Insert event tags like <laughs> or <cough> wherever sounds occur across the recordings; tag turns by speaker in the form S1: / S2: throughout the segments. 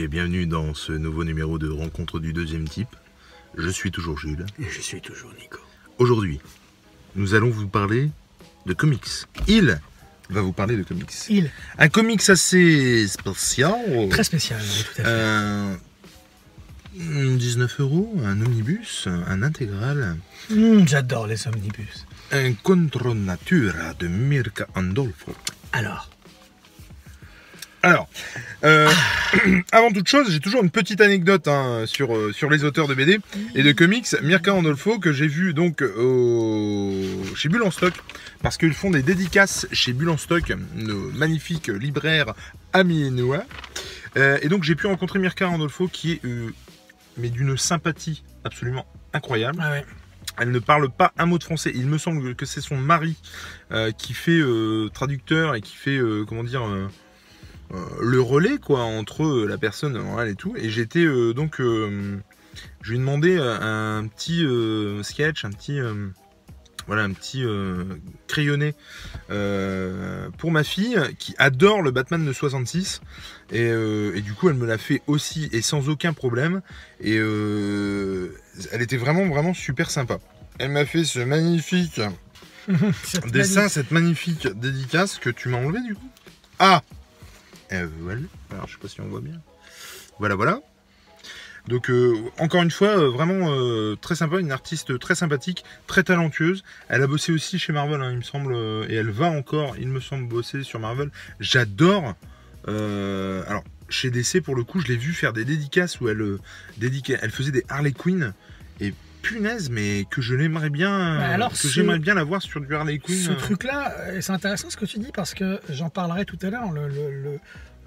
S1: Et bienvenue dans ce nouveau numéro de Rencontre du deuxième type. Je suis toujours Jules.
S2: Et je suis toujours Nico.
S1: Aujourd'hui, nous allons vous parler de comics. Il va vous parler de comics.
S2: Il,
S1: Un comics assez spécial.
S2: très spécial, tout à fait.
S1: Euh, 19 euros, un omnibus, un intégral,
S2: Hum, J'adore les omnibus.
S1: un Contro Natura de Mirka Andolfo.
S2: Alors,
S1: Alors, euh, <clears throat> avant toute chose, j'ai toujours une petite anecdote hein, sur, euh, sur les auteurs de BD et de comics. Mirka Andolfo, que j'ai vu donc au... chez Bulle en Stock, parce qu'ils font des dédicaces chez Bulle en Stock, nos magnifiques libraires amiénois. Euh, et donc j'ai pu rencontrer Mirka Andolfo, qui est euh, mais d'une sympathie absolument incroyable.
S2: ah ouais.
S1: Elle ne parle pas un mot de français. Il me semble que c'est son mari qui fait traducteur et qui fait, comment dire, le relais quoi entre euh, la personne orale et tout. Et j'étais euh, donc, euh, je lui ai demandé euh, un petit euh, sketch, un petit, euh, voilà, un petit euh, crayonné euh, pour ma fille qui adore le Batman de 66. Et, euh, et du coup, elle me l'a fait aussi et sans aucun problème. Et euh, elle était vraiment, vraiment super sympa. Elle m'a fait ce magnifique <laughs> dessin,
S2: magnifique-
S1: cette magnifique dédicace que tu m'as enlevé du coup. Ah Voilà. Alors, je sais pas si on voit bien. Voilà, voilà. Donc, euh, encore une fois, euh, vraiment euh, très sympa, une artiste très sympathique, très talentueuse. Elle a bossé aussi chez Marvel, hein, il me semble, et elle va encore, il me semble, bosser sur Marvel. J'adore. alors, chez DC, pour le coup, je l'ai vu faire des dédicaces où elle, dédica- elle faisait des Harley Quinn. Et punaise, mais que je l'aimerais bien,
S2: Bah alors,
S1: que
S2: ce-
S1: j'aimerais bien la voir sur du Harley Quinn.
S2: Ce
S1: euh.
S2: truc-là, euh, c'est intéressant ce que tu dis parce que j'en parlerai tout à l'heure, le, le, le,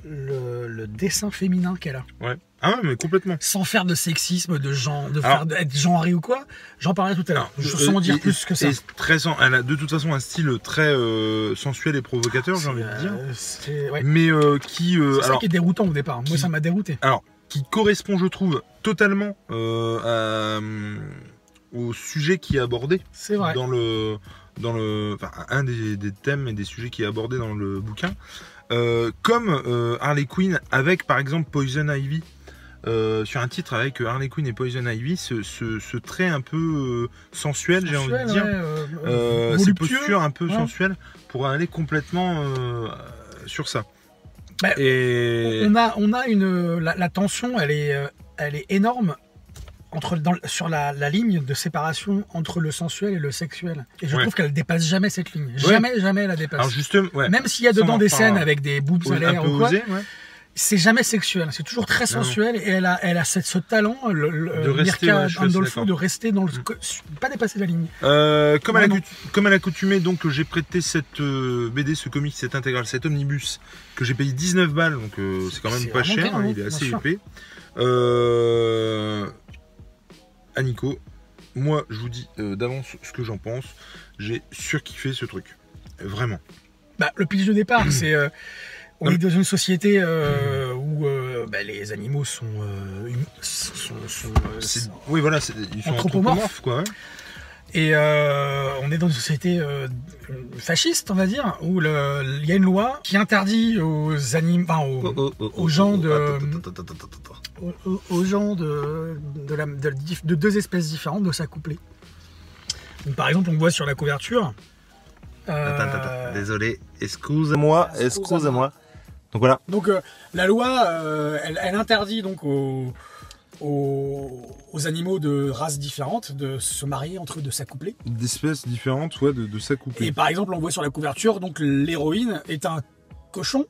S2: le- le dessin féminin qu'elle a.
S1: Ouais. Ah ouais, mais complètement.
S2: Sans faire de sexisme, de genre, de
S1: Alors-
S2: faire d'être genré ou quoi, j'en parlerai tout à l'heure. Je-
S1: Euh,
S2: en dire
S1: et-
S2: plus que ça.
S1: très elle a de toute façon un style très euh, sensuel et provocateur, j'ai envie de dire.
S2: Euh, ouais.
S1: Mais euh, qui, euh,
S2: C'est ça
S1: alors,
S2: qui est déroutant au départ. Moi, ça m'a dérouté.
S1: Qui correspond, je trouve, totalement euh, à, euh, au sujet qui est abordé
S2: C'est vrai.
S1: dans le, dans le, enfin, un des, des thèmes et des sujets qui est abordé dans le bouquin. Euh, comme euh, Harley Quinn avec, par exemple, Poison Ivy. euh, sur un titre avec Harley Quinn et Poison Ivy, ce, ce- ce trait un peu sensuel, j'ai envie de dire.
S2: ouais,
S1: ces
S2: voluptueux.
S1: postures un peu
S2: Ouais.
S1: sensuelles pour aller complètement sur ça.
S2: Bah,
S1: et
S2: On a, on a une, la, la tension, elle est, euh, elle est énorme entre, dans, sur la, la ligne de séparation entre le sensuel et le sexuel. Et je
S1: Ouais.
S2: trouve qu'elle dépasse jamais cette ligne. Jamais, jamais elle la dépasse.
S1: alors justement, ouais,
S2: Même s'il y a dedans des scènes avec des boobs à l'air ou quoi,
S1: osé.
S2: C'est jamais sexuel. C'est toujours très sensuel et elle a, elle a cette- ce talent, le, le-
S1: De rester,
S2: Mirka
S1: ouais,
S2: Andolfo, de rester dans le,
S1: Mm.
S2: pas dépasser la ligne.
S1: Euh, comme, à comme à l'accoutumée, donc j'ai prêté cette euh, BD, ce comic, cette intégrale, cet omnibus que j'ai payé 19 balles, donc euh, c'est quand même pas cher,
S2: bien,
S1: hein, il est assez épais. Euh, à Nico, moi je vous dis euh, d'avance ce que j'en pense, j'ai surkiffé ce truc, vraiment.
S2: Bah, le pitch de départ, <clears throat> c'est euh, on
S1: Non,
S2: est dans une société euh, où euh, bah, les animaux sont, euh, sont- sont,
S1: C'est- Oui voilà, c'est- ils sont
S2: Anthropomorphes.
S1: anthropomorphes quoi. ouais.
S2: et euh, on est dans une société euh, fasciste, on va dire, où il y a une loi qui interdit aux animaux, enfin, aux,
S1: Oh, oh, oh,
S2: aux gens de- aux- gens de, de, la- de- de deux espèces différentes de s'accoupler. Par exemple, on voit sur la couverture. euh,
S1: Attends, attends, attends. Désolé, excuse-moi,
S2: Excusez-moi.
S1: excusez-moi. Donc voilà.
S2: Donc euh, la loi, euh, elle, elle interdit donc aux, aux, aux animaux de races différentes de se marier entre eux, de s'accoupler.
S1: D'espèces différentes, ouais, de, de s'accoupler.
S2: Et par exemple, on voit sur la couverture, donc l'héroïne est un cochon,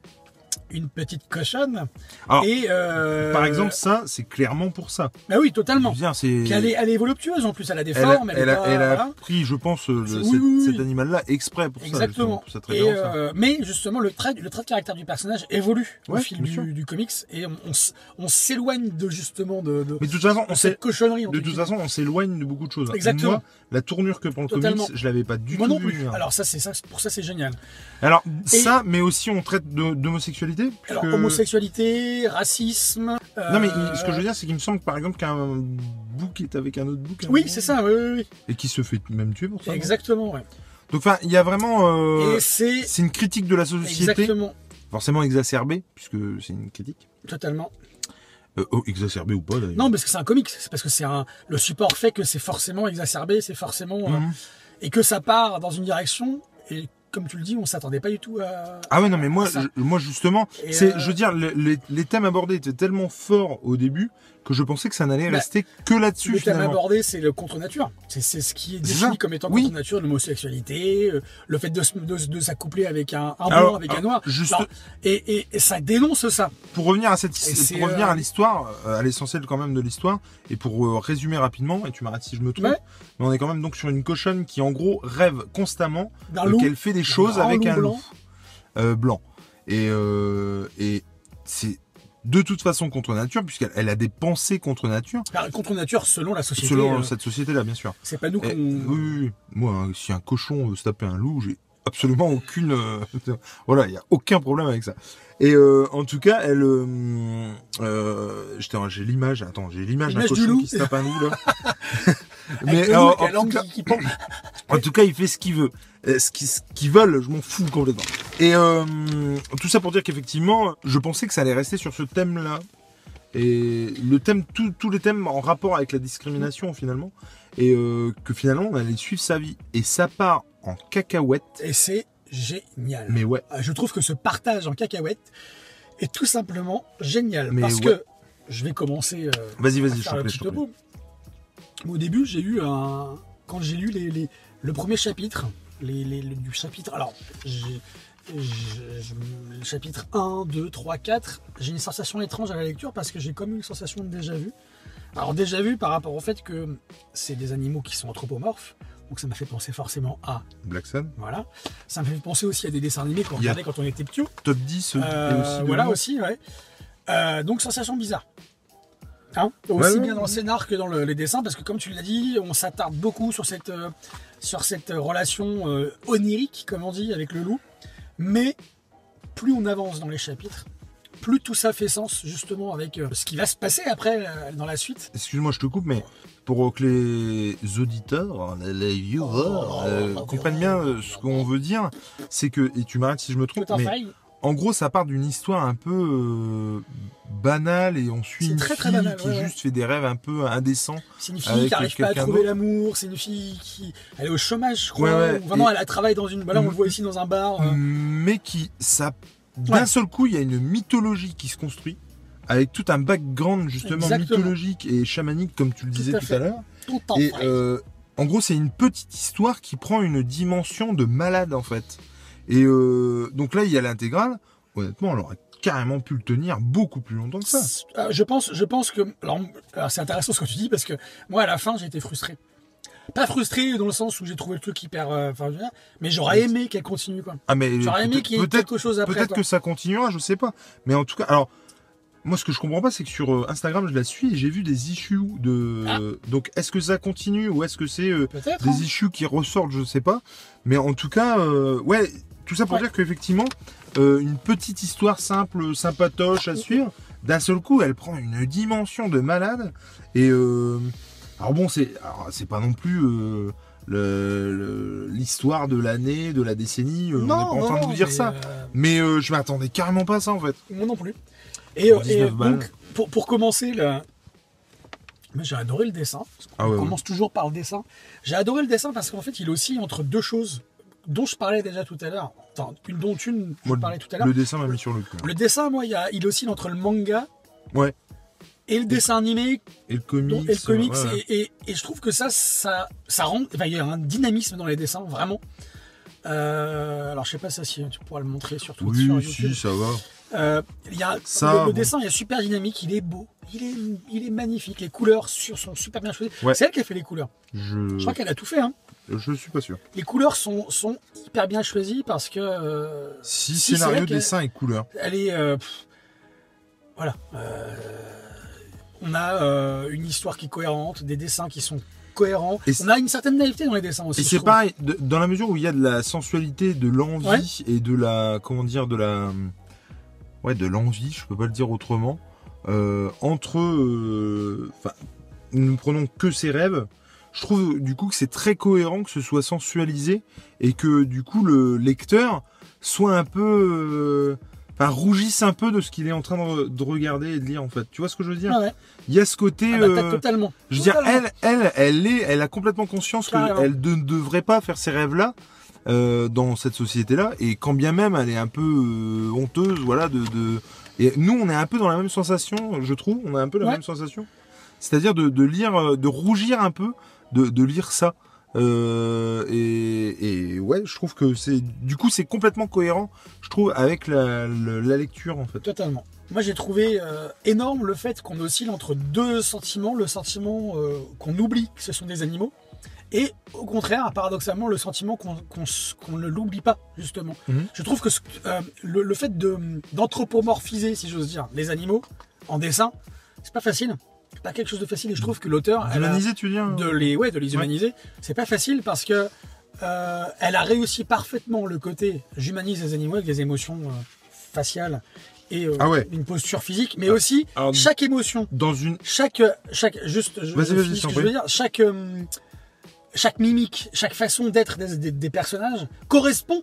S2: une petite cochonne.
S1: Alors,
S2: et euh,
S1: Par exemple, ça, c'est clairement pour ça.
S2: bah oui, totalement.
S1: C'est.
S2: Puis elle est, elle est voluptueuse en plus, elle a des
S1: a,
S2: formes, elle,
S1: elle a-
S2: pas-
S1: elle a
S2: voilà.
S1: pris, je pense, le-
S2: C'est-
S1: cet,
S2: oui, oui, oui.
S1: cet animal-là exprès pour ça.
S2: Exactement.
S1: pour cette
S2: Et,
S1: référence-là.
S2: euh, mais justement, le trait, le trait de caractère du personnage évolue au
S1: Ouais,
S2: fil
S1: bien sûr.
S2: du, du comics et on, on on s'éloigne de justement de, de,
S1: Mais de toute façon, on
S2: cette cochonnerie.
S1: de toute façon, on s'éloigne de beaucoup de choses.
S2: Exactement.
S1: Moi, la tournure que pour le
S2: Totalement.
S1: comics, je l'avais pas du
S2: Moi
S1: tout
S2: non
S1: vu
S2: plus.
S1: venir.
S2: Alors ça, c'est ça, pour ça, c'est génial.
S1: Alors,
S2: Et-
S1: ça, mais aussi on traite d'homosexualité.
S2: Alors
S1: puisque-
S2: homosexualité, racisme.
S1: Non, mais
S2: euh,
S1: il- ce que je veux dire, c'est qu'il me semble par exemple qu'un bouc est avec un autre bouc.
S2: Oui, c'est ça. Oui, oui, oui.
S1: Et qui se fait même tuer pour ça.
S2: Exactement. Ouais.
S1: Donc, enfin, il y a vraiment. euh,
S2: c'est
S1: une critique de la société
S2: exactement.
S1: forcément exacerbé, puisque c'est une critique.
S2: Totalement.
S1: Euh, oh, exacerbé ou pas d'ailleurs.
S2: Non, parce que c'est un comics. C'est parce que c'est un. Le support fait que c'est forcément exacerbé, c'est forcément. euh,
S1: Mhm.
S2: et que ça part dans une direction. Et comme tu le dis, on s'attendait pas du tout à.
S1: Ah ouais non mais moi je- moi justement c'est
S2: euh,
S1: je veux dire le- les, les thèmes abordés étaient tellement forts au début que je pensais que ça n'allait
S2: Bah,
S1: rester que là-dessus
S2: Le thème abordé, c'est le contre-nature. C'est ce qui est défini comme étant
S1: Oui.
S2: contre-nature, l'homosexualité, euh, le fait de, s'accoupler avec un, un blanc,
S1: Alors,
S2: avec un noir.
S1: juste-
S2: Alors, et, et- et ça dénonce ça.
S1: Pour revenir à cette pour revenir
S2: euh,
S1: à l'histoire, euh, à l'essentiel quand même de l'histoire, et pour euh, résumer rapidement, et tu m'arrêtes si je me trompe,
S2: Ouais.
S1: mais on est quand même donc sur une cochonne qui en gros rêve constamment euh, qu'elle fait des choses avec un
S2: blanc.
S1: loup blanc. Et, euh, et c'est de toute façon contre nature, puisqu'elle elle a des pensées contre nature,
S2: Enfin, contre-nature selon la société.
S1: selon
S2: euh,
S1: cette société-là, bien sûr.
S2: c'est pas nous qu'on.
S1: oui, oui, oui. Moi, hein, si un cochon veut se taper un loup, j'ai absolument aucune. euh, <laughs> voilà, il n'y a aucun problème avec ça. Et euh, en tout cas, elle. euh, euh, j'étais- j'ai l'image. Attends, j'ai l'image d'un cochon qui se tape un loup là. <laughs>
S2: Loup
S1: en, tout cas,
S2: qui, qui pend.
S1: en tout cas, il fait ce qu'il veut. Ce qu'ils ce qu'ils veulent, je m'en fous complètement. Et euh, tout ça pour dire qu'effectivement, je pensais que ça allait rester sur ce thème-là. Et le thème, tous les thèmes en rapport avec la discrimination finalement. Et euh, que finalement, on allait suivre sa vie. Et ça part en cacahuète.
S2: Et c'est génial.
S1: Mais ouais.
S2: Euh, Je trouve que ce partage en cacahuète est tout simplement génial.
S1: Mais
S2: parce
S1: ouais.
S2: que je vais commencer. euh,
S1: Vas-y, vas-y, je
S2: petit
S1: je.
S2: Au début, j'ai eu un. Quand j'ai lu les, les- le premier chapitre, les, les- le- du chapitre. Alors, je- le chapitre 1, 2, 3, 4, j'ai une sensation étrange à la lecture parce que j'ai comme une sensation de déjà vu. Alors, déjà vu par rapport au fait que c'est des animaux qui sont anthropomorphes. Donc, ça m'a fait penser forcément à.
S1: Black Sun.
S2: Voilà. Ça me fait penser aussi à des dessins animés qu'on regardait quand on était petit.
S1: Top 10
S2: Euh,
S1: et aussi.
S2: voilà aussi, ouais. Euh, donc sensation bizarre. Hein aussi
S1: Ouais, ouais,
S2: bien dans le scénar que dans le- les dessins, parce que comme tu l'as dit, on s'attarde beaucoup sur cette, euh, sur cette relation euh, onirique, comme on dit, avec le loup. Mais plus on avance dans les chapitres, plus tout ça fait sens, justement, avec euh, ce qui va se passer après, euh, dans la suite.
S1: Excuse-moi, je te coupe, mais pour que les auditeurs, les- les viewers,
S2: Oh,
S1: euh,
S2: oh,
S1: comprennent bien euh, ce qu'on veut dire, c'est que, et tu m'arrêtes si je me trompe, mais
S2: faille.
S1: En gros, ça part d'une histoire un peu euh, banale et on suit une
S2: très, très
S1: fille
S2: banal,
S1: qui
S2: ouais, ouais.
S1: juste fait des rêves un peu indécents.
S2: C'est une fille
S1: avec
S2: qui n'arrive pas à trouver l'amour, c'est une fille qui. Elle est au chômage, je crois.
S1: Ouais, ouais.
S2: ou Vraiment,
S1: Et-
S2: elle, travaille dans une. Voilà, on le voit ici dans un bar. euh,
S1: mais qui, ça, d'un seul coup, il y a une mythologie qui se construit avec tout un background justement
S2: Exactement.
S1: mythologique et chamanique, comme tu le
S2: Tout
S1: disais
S2: à
S1: tout à l'heure. Et euh, en gros, c'est une petite histoire qui prend une dimension de malade en fait. Et euh, donc là, il y a l'intégrale. Honnêtement, on aurait carrément pu le tenir beaucoup plus longtemps que ça.
S2: Euh, je pense, je pense que. Alors, alors, c'est intéressant ce que tu dis parce que moi, à la fin, j'ai été frustré. Pas frustré dans le sens où j'ai trouvé le truc hyper. euh, Enfin, mais j'aurais aimé qu'elle continue, quoi.
S1: Ah mais
S2: J'aurais aimé qu'il y ait quelque chose après.
S1: peut-être que ça continuera, je sais pas. Mais en tout cas, alors moi, ce que je comprends pas, c'est que sur Instagram, je la suis et j'ai vu des issues de.
S2: Ah.
S1: Donc, est-ce que ça continue ou est-ce que c'est euh,
S2: Peut-être. hein.
S1: des issues qui ressortent, je sais pas. Mais en tout cas, euh, ouais, tout ça pour
S2: Ouais.
S1: dire qu'effectivement, euh, une petite histoire simple, sympatoche à suivre, d'un seul coup, elle prend une dimension de malade. Et euh, alors bon, c'est c'est pas non plus euh, l'histoire de l'année, de la décennie. euh, on n'est pas en train de vous dire ça. Mais je m'attendais carrément pas à ça en fait.
S2: moi non plus. Et,
S1: Pour
S2: et
S1: 19 balles.
S2: donc, pour, pour commencer, le... mais j'ai adoré le dessin.
S1: Ah
S2: on
S1: ouais,
S2: commence toujours par le dessin. J'ai adoré le dessin parce qu'en fait, il oscille entre deux choses dont je parlais déjà tout à l'heure. Enfin, une dont une, je
S1: Moi,
S2: parlais tout à l'heure.
S1: le dessin m'a mis sur le cul.
S2: Le dessin, moi, il, a, il oscille entre le manga
S1: Ouais.
S2: et le dessin animé
S1: Et le comics.
S2: Et le comics,
S1: ouais, ouais.
S2: et, et- et je trouve que ça, ça, ça rend. enfin, il y a un dynamisme dans les dessins, vraiment. Euh, alors, je sais pas ça si tu pourras le montrer sur, sur
S1: Oui,
S2: YouTube.
S1: si, ça va.
S2: Euh, il y a,
S1: Ça,
S2: le, le
S1: bon.
S2: dessin est super dynamique, il est beau, il est, il est magnifique. Les couleurs sur- sont super bien choisies.
S1: Ouais.
S2: C'est elle qui a fait les couleurs.
S1: Je,
S2: Je crois qu'elle a tout fait. Hein.
S1: Je suis pas sûr.
S2: Les couleurs sont, sont hyper bien choisies parce que. euh,
S1: Si, scénario, dessin et couleur.
S2: elle est. euh, pff, voilà. Euh, on a une histoire qui est cohérente, des dessins qui sont cohérents.
S1: Et
S2: on a une certaine naïveté dans les dessins aussi.
S1: Et c'est pareil, de- dans la mesure où il y a de la sensualité, de l'envie
S2: Ouais.
S1: et de la, comment dire, de la, ouais, de l'envie, je peux pas le dire autrement, entre, enfin, nous ne prenons que ses rêves. Je trouve du coup que c'est très cohérent que ce soit sensualisé et que du coup le lecteur soit un peu, euh, enfin, rougisse un peu de ce qu'il est en train de, de regarder et de lire en fait. Tu vois ce que je veux dire?
S2: Ah ouais.
S1: Il y a ce côté.
S2: Ah bah,
S1: euh,
S2: totalement.
S1: je veux dire, elle, elle, elle est, elle a complètement conscience qu'elle ne devrait pas faire ces rêves-là euh, dans cette société-là, et quand bien même elle est un peu euh, honteuse, voilà, de, de- Et nous, on est un peu dans la même sensation, je trouve. On a un peu la
S2: Ouais.
S1: même sensation, c'est-à-dire de, de lire, euh, de rougir un peu, de, de lire ça. Euh, et, et ouais, je trouve que c'est, du coup, c'est complètement cohérent, je trouve, avec la, la- la lecture en fait.
S2: Totalement. Moi, j'ai trouvé euh, énorme le fait qu'on oscille entre deux sentiments. Le sentiment euh, qu'on oublie que ce sont des animaux. Et au contraire, paradoxalement, le sentiment qu'on ne l'oublie pas, justement.
S1: Mhm.
S2: Je trouve que le, le fait d'anthropomorphiser, si j'ose dire, les animaux en dessin, c'est pas facile. Pas quelque chose de facile. Et je trouve que l'auteur,
S1: Humaniser, tu veux dire
S2: de les, ouais, de les humaniser, c'est pas facile parce que euh, elle a réussi parfaitement le côté j'humanise les animaux avec des émotions euh, faciales et euh,
S1: Ah ouais.
S2: une posture physique, mais aussi
S1: Alors,
S2: chaque émotion,
S1: Dans une,
S2: chaque, chaque, juste, je,
S1: Vas-y,
S2: je
S1: vas-y,
S2: finis
S1: je
S2: ce
S1: t'en
S2: que je veux dire, chaque, euh, chaque mimique, chaque façon d'être des, des- des personnages correspond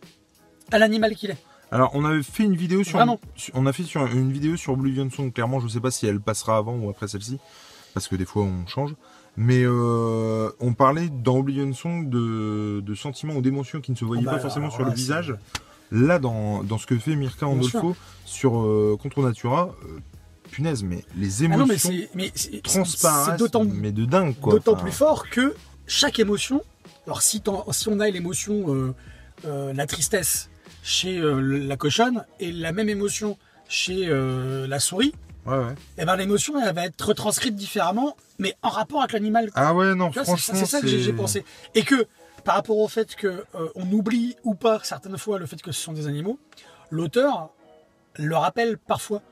S2: à l'animal qu'il est.
S1: Alors, on avait fait une vidéo sur,
S2: Vraiment.
S1: on a fait sur une vidéo sur Oblivion Song. Clairement, je sais pas si elle passera avant ou après celle-ci, parce que des fois on change. Mais euh, on parlait dans Oblivion Song de, de sentiments ou d'émotions qui ne se voyaient
S2: bah,
S1: pas forcément
S2: alors
S1: sur le visage. Là, dans, dans ce que fait Mirka Andolfo sur euh, Contre Natura, euh, punaise, mais les
S2: Ah non, mais
S1: émotions transparaissent, mais de dingue quoi.
S2: D'autant
S1: Enfin,
S2: plus fort que chaque émotion, alors si, si on a l'émotion, la tristesse chez euh, la cochonne et la même émotion chez euh, la souris,
S1: Ouais, ouais.
S2: eh ben, l'émotion elle va être retranscrite différemment, mais en rapport avec l'animal.
S1: Ah ouais, non,
S2: vois,
S1: franchement,
S2: c'est ça que j'ai, pensé. Et que par rapport au fait que euh, on oublie ou pas certaines fois le fait que ce sont des animaux, l'auteur le rappelle parfois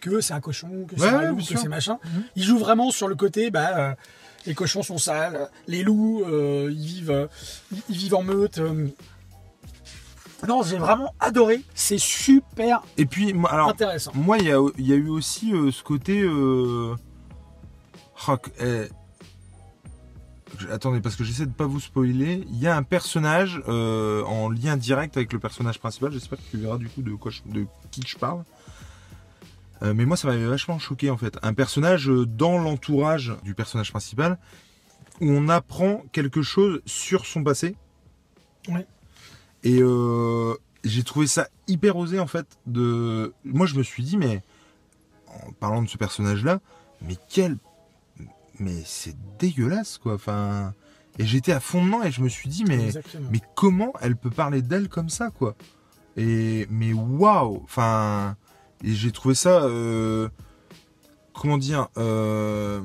S2: que c'est un cochon, que c'est
S1: Ouais,
S2: un loup, que c'est machin.
S1: Mhm.
S2: Il joue vraiment sur le côté, bah, euh, les cochons sont sales, les loups, ils vivent, ils vivent en meute. Non, j'ai vraiment adoré. C'est super
S1: Et puis, moi, alors,
S2: intéressant.
S1: Moi, il y a, il y a eu aussi euh, ce côté. euh, que- eh, Attendez, parce que j'essaie de pas vous spoiler. Il y a un personnage euh, en lien direct avec le personnage principal. J'espère que tu verras du coup de, quoi je- de qui je parle. Mais moi, ça m'avait vachement choqué en fait. Un personnage dans l'entourage du personnage principal où on apprend quelque chose sur son passé.
S2: Ouais.
S1: Et euh, j'ai trouvé ça hyper osé en fait. De... Moi, je me suis dit, mais en parlant de ce personnage-là, mais quel. Mais c'est dégueulasse quoi. Enfin. Et j'étais à fond dedans et je me suis dit, mais.
S2: Exactement.
S1: Mais comment elle peut parler d'elle comme ça, quoi? Et mais waouh Enfin, et j'ai trouvé ça, euh, comment dire, euh,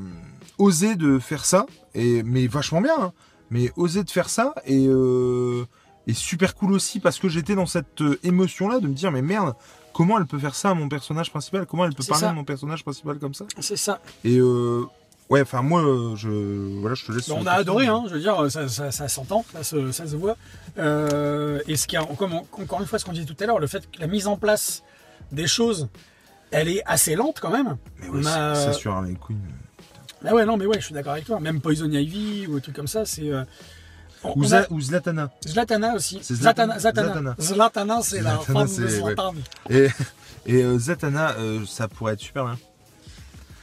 S1: osé de faire ça, et mais vachement bien. hein. mais osé de faire ça et euh, et super cool aussi parce que j'étais dans cette émotion là de me dire mais merde. Comment elle peut faire ça à mon personnage principal? Comment elle peut
S2: C'est
S1: parler
S2: ça.
S1: de mon personnage principal comme ça?
S2: C'est ça.
S1: Et euh, ouais, enfin moi, euh, je voilà, je te laisse.
S2: On a adoré, hein, je veux dire, ça, ça, ça s'entend, ça se, ça se voit. Euh, et ce qui a, comme encore une fois, ce qu'on disait tout à l'heure, le fait que la mise en place des choses, elle est assez lente quand même.
S1: Mais ouais,
S2: on a-
S1: ça sur Harley Quinn.
S2: Ah ouais, non, mais ouais, je suis d'accord avec toi. Même Poison Ivy ou des trucs comme ça, c'est. euh,
S1: Ou,
S2: a-
S1: Zlatana.
S2: Zlatana aussi. Zlatana.
S1: Zlatana.
S2: Zlatana,
S1: Zlatana.
S2: Zlatana, c'est la
S1: Zlatana,
S2: femme de
S1: ouais.
S2: Zlatan.
S1: Et, et euh, Zatanna, euh, ça pourrait être super bien.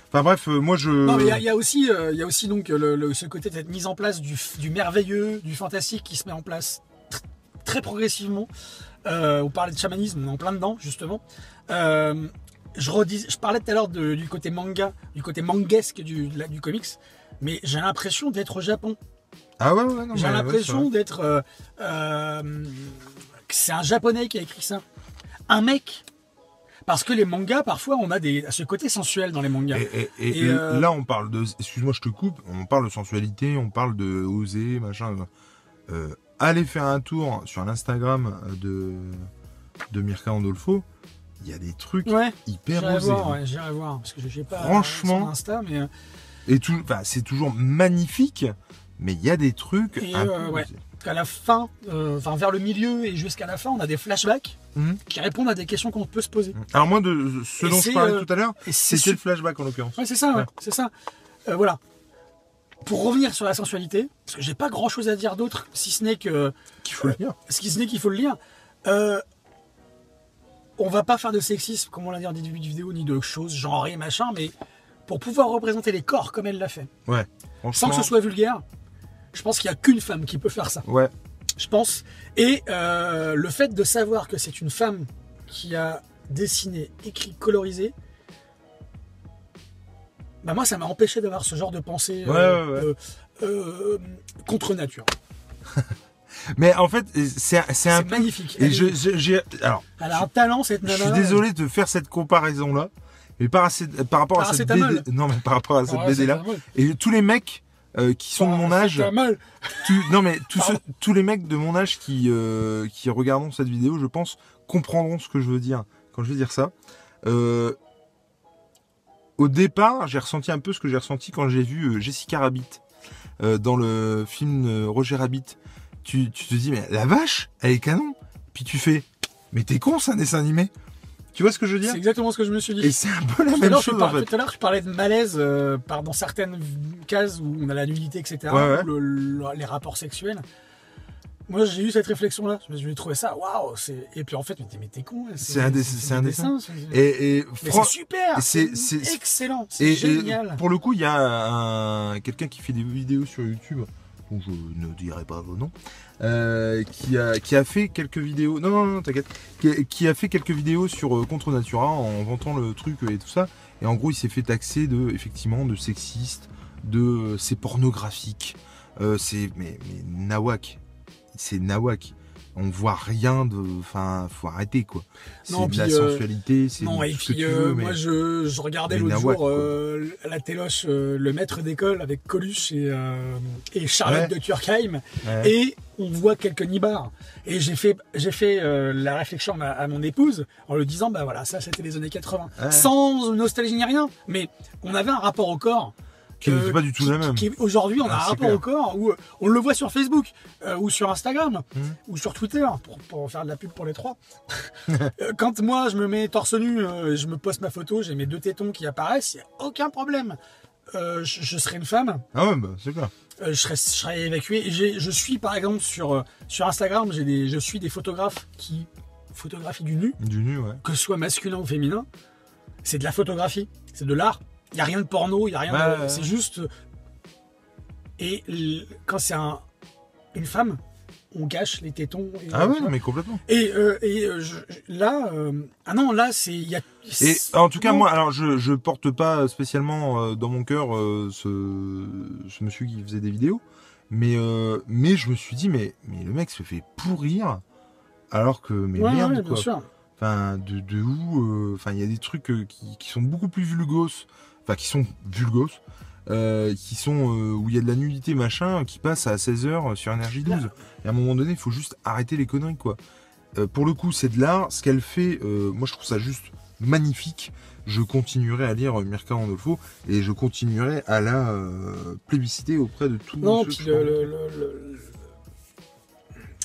S1: Enfin bref, euh, moi je.
S2: Non, mais il y a- il y, a aussi, il y a aussi donc le, le- ce côté de cette mise en place du, merveilleux, du fantastique qui se met en place tr- très progressivement. On parlait de chamanisme, on est en plein dedans justement. Je, redis, je parlais tout à l'heure du côté manga, du côté manguesque du, de la- du comics, mais j'ai l'impression d'être au Japon.
S1: Ah ouais, ouais, non,
S2: J'ai
S1: mais ouais,
S2: l'impression
S1: c'est
S2: d'être. euh, euh, que c'est un japonais qui a écrit ça. Un mec. Parce que les mangas, parfois, on a des, ce côté sensuel dans les mangas.
S1: vrai. Et, et- et
S2: Et, euh,
S1: là, on parle de. Excuse-moi, je te coupe. On parle de sensualité, on parle de oser, machin. Euh, allez faire un tour sur l'Instagram de de Mirka Andolfo. Il y a des trucs
S2: Ouais.
S1: hyper
S2: J'irai
S1: osés.
S2: voir, ouais, j'irai voir, parce que je sais pas
S1: Franchement.
S2: euh, son Insta, mais euh,
S1: Et tout, enfin, c'est toujours magnifique, mais il y a des trucs.
S2: Et, euh, ouais. qu'à la fin, euh, enfin vers le milieu et jusqu'à la fin, on a des flashbacks
S1: Mhm.
S2: qui répondent à des questions qu'on peut se poser.
S1: Alors moi, de ce
S2: Et
S1: dont je parlais
S2: euh,
S1: tout à l'heure,
S2: c'est
S1: le flashback en l'occurrence.
S2: Ouais, c'est ça, ouais, c'est ça. Voilà. Pour revenir sur la sensualité, parce que j'ai pas grand chose à dire d'autre, si ce n'est que
S1: Qu'il faut le lire.
S2: ce qui ce n'est qu'il faut le lire. on va pas faire de sexisme, comme on l'a dit en début de vidéo, ni de choses genrées, machin, mais pour pouvoir représenter les corps comme elle l'a fait,
S1: Ouais.
S2: sans que ce soit vulgaire, je pense qu'il y a qu'une femme qui peut faire ça.
S1: Ouais.
S2: Je pense. Et euh, le fait de savoir que c'est une femme qui a dessiné, écrit, colorisé, bah moi, ça m'a empêché d'avoir ce genre de pensée euh,
S1: ouais, ouais.
S2: euh, contre nature. <laughs>
S1: Mais en fait, c'est un
S2: C'est magnifique.
S1: Et je, je- alors,
S2: elle a un talent, cette
S1: je
S2: nana.
S1: suis désolé de faire cette comparaison là, mais par, assez- par rapport à cette. BD, non mais par rapport à cette BD là, et tous les mecs euh, qui sont de mon
S2: Ah,
S1: âge,
S2: pas mal.
S1: non mais tous
S2: Pardon.
S1: ceux- tous les mecs de mon âge qui euh, qui regarderont cette vidéo, je pense, comprendront ce que je veux dire quand je vais dire ça. Euh, au départ, j'ai ressenti un peu ce que j'ai ressenti quand j'ai vu Jessica Rabbit dans le film Roger Rabbit. Tu, tu te dis, mais la vache, elle est canon. Puis tu fais, mais t'es con, c'est un dessin animé. Tu vois ce que je veux dire
S2: C'est exactement ce que je me suis dit.
S1: Et c'est un peu la
S2: Tout
S1: même chose en fait.
S2: tout à l'heure, je parlais de malaise euh, par, dans certaines cases où on a la nudité, etc.
S1: Ouais, ouais.
S2: ou le- le- les rapports sexuels. Moi, j'ai eu cette réflexion-là. Je me suis trouvé ça, waouh. Et puis en fait, mais t'es, mais t'es con. hein,
S1: C'est un dessin- dessin. Et, et, fran-
S2: c'est super.
S1: c'est-
S2: excellent.
S1: et-
S2: C'est génial.
S1: pour le coup, il y a un, quelqu'un qui fait des vidéos sur YouTube, dont je ne dirai pas vos noms, euh, qui, a, qui a fait quelques vidéos. Non, non, non, t'inquiète. Qui, a fait quelques vidéos sur euh, Contre Natura en vantant le truc et tout ça. Et en gros, il s'est fait taxer de, effectivement, de sexiste, de euh, c'est pornographique. C'est mais, mais nawak, c'est nawak. On voit rien de, enfin, faut arrêter quoi. C'est de la
S2: puis, euh,
S1: sensualité, c'est
S2: Non, et
S1: ce que
S2: puis
S1: tu
S2: euh,
S1: veux, mais
S2: moi je, je regardais l'autre jour euh, la téloche euh, le maître d'école avec Coluche et, euh, et Charlotte
S1: Ouais.
S2: de Turkheim
S1: Ouais.
S2: et on voit quelques nibards. Et j'ai fait, j'ai fait la réflexion à, mon épouse en lui disant bah voilà ça c'était les années 80
S1: Ouais.
S2: sans nostalgie ni rien mais on avait un rapport au corps
S1: Qui n'était pas du tout la même.
S2: qui- Aujourd'hui, on a
S1: Ah,
S2: un rapport au corps où on le voit sur Facebook euh, ou sur Instagram
S1: Mhm.
S2: ou sur Twitter pour, faire de la pub pour les trois. <laughs> Euh, Quand moi je me mets torse nu, euh, je me poste ma photo, j'ai mes deux tétons qui apparaissent, il n'y a aucun problème. Je, je serai une femme,
S1: Ah ouais, bah, c'est clair.
S2: je, serai, je serai évacué. Je suis par exemple sur, sur Instagram, j'ai des, je suis des photographes qui photographient du nu,
S1: Du nu, ouais.
S2: que ce soit masculin ou féminin. C'est de la photographie, c'est de l'art. Il n'y a rien de porno, il n'y a rien de. C'est juste. Et l- quand c'est un, une femme, on cache les tétons. Et,
S1: Ah
S2: vois.
S1: mais complètement.
S2: Et, euh, et euh, je- là. euh, ah non, là, c'est. Y a,
S1: Et en tout cas,
S2: non.
S1: moi, alors je, je porte pas spécialement dans mon cœur ce, ce monsieur qui faisait des vidéos, mais, mais je me suis dit, mais, mais le mec se fait pourrir, alors que, mais
S2: Ouais,
S1: merde,
S2: ouais, bien
S1: quoi.
S2: sûr.
S1: Enfin, de, de où Enfin, il y a des trucs qui, qui sont beaucoup plus vulgos, enfin, qui sont vulgos, euh, qui sont euh, où il y a de la nudité, machin, qui passe à 16h sur Énergie 12. Et à un moment donné, il faut juste arrêter les conneries, quoi. Euh, pour le coup, c'est de l'art. Ce qu'elle fait, moi, je trouve ça juste magnifique. Je continuerai à lire Mirka Randolfo et je continuerai à la plébisciter auprès de
S2: Non, puis
S1: qui
S2: le, le- le-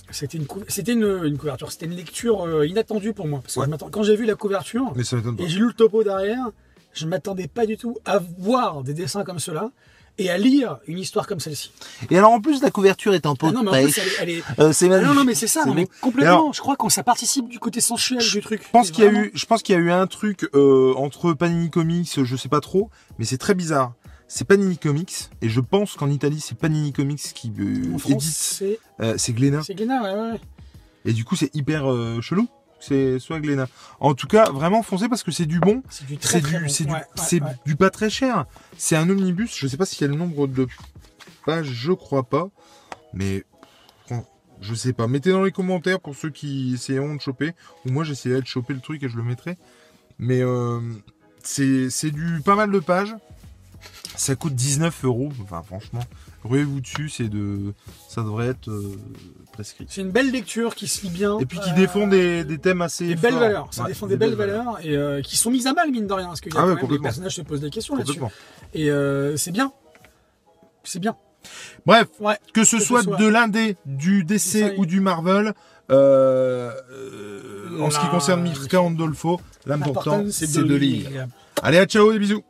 S2: c'était une, cou- c'était une, une couverture, c'était une lecture inattendue pour moi. Parce que
S1: Ouais.
S2: quand j'ai vu la couverture
S1: Mais ça
S2: et j'ai lu le topo derrière, je m'attendais pas du tout à voir des dessins comme cela et à lire une histoire comme celle-ci.
S3: Et alors en plus la couverture est en peau
S2: Ah non,
S3: de
S2: mais en plus, elle est. elle est-
S3: Euh, c'est
S2: Ah
S3: magnifique.
S2: non, non, mais c'est ça,
S3: C'est
S2: non, mais complètement.
S1: Alors-
S2: je crois qu'on ça participe du côté sensuel du truc.
S1: Je pense qu'il y a eu, je pense qu'il y a eu un truc euh, entre Panini Comics, je sais pas trop, mais c'est très bizarre. C'est Panini Comics et je pense qu'en Italie c'est Panini Comics qui euh,
S2: En France,
S1: édite.
S2: c'est
S1: c'est Glénat
S2: c'est Glénat, ouais,
S1: et du coup c'est hyper chelou. C'est soit Glénat. En tout cas, vraiment foncez parce que c'est du bon.
S2: C'est du très
S1: C'est
S2: très
S1: du,
S2: bon.
S1: c'est du,
S2: Ouais, ouais,
S1: c'est
S2: ouais.
S1: du pas très cher. C'est un omnibus. Je sais pas s'il y a le nombre de pages, je crois pas. Mais je sais pas. Mettez dans les commentaires pour ceux qui essaieront de choper. Ou moi j'essaierai de choper le truc et je le mettrai. Mais euh, c'est c'est du pas mal de pages. Ça coûte 19 euros. Enfin franchement, ruez-vous dessus. C'est de, ça devrait être euh, prescrit.
S2: C'est une belle lecture qui se lit bien.
S1: Et puis qui
S2: Euh,
S1: défend des, des thèmes assez
S2: des belles valeurs. Ça
S1: Ouais,
S2: défend des, belles valeurs, et euh, qui sont mises à mal mine de rien, parce qu'il y a
S1: Ah
S2: quand
S1: ouais,
S2: même des
S1: complètement.
S2: personnages se posent des questions là-dessus. Et c'est bien. C'est bien.
S1: Bref,
S2: Ouais.
S1: que ce
S2: Que ce
S1: soit
S2: soit.
S1: de l'indé, du DC ou du Marvel, euh, euh, en ce qui concerne Mirka Andolfo,
S2: l'important
S1: c'est de lire.
S2: lire.
S1: Allez, à ciao, des bisous.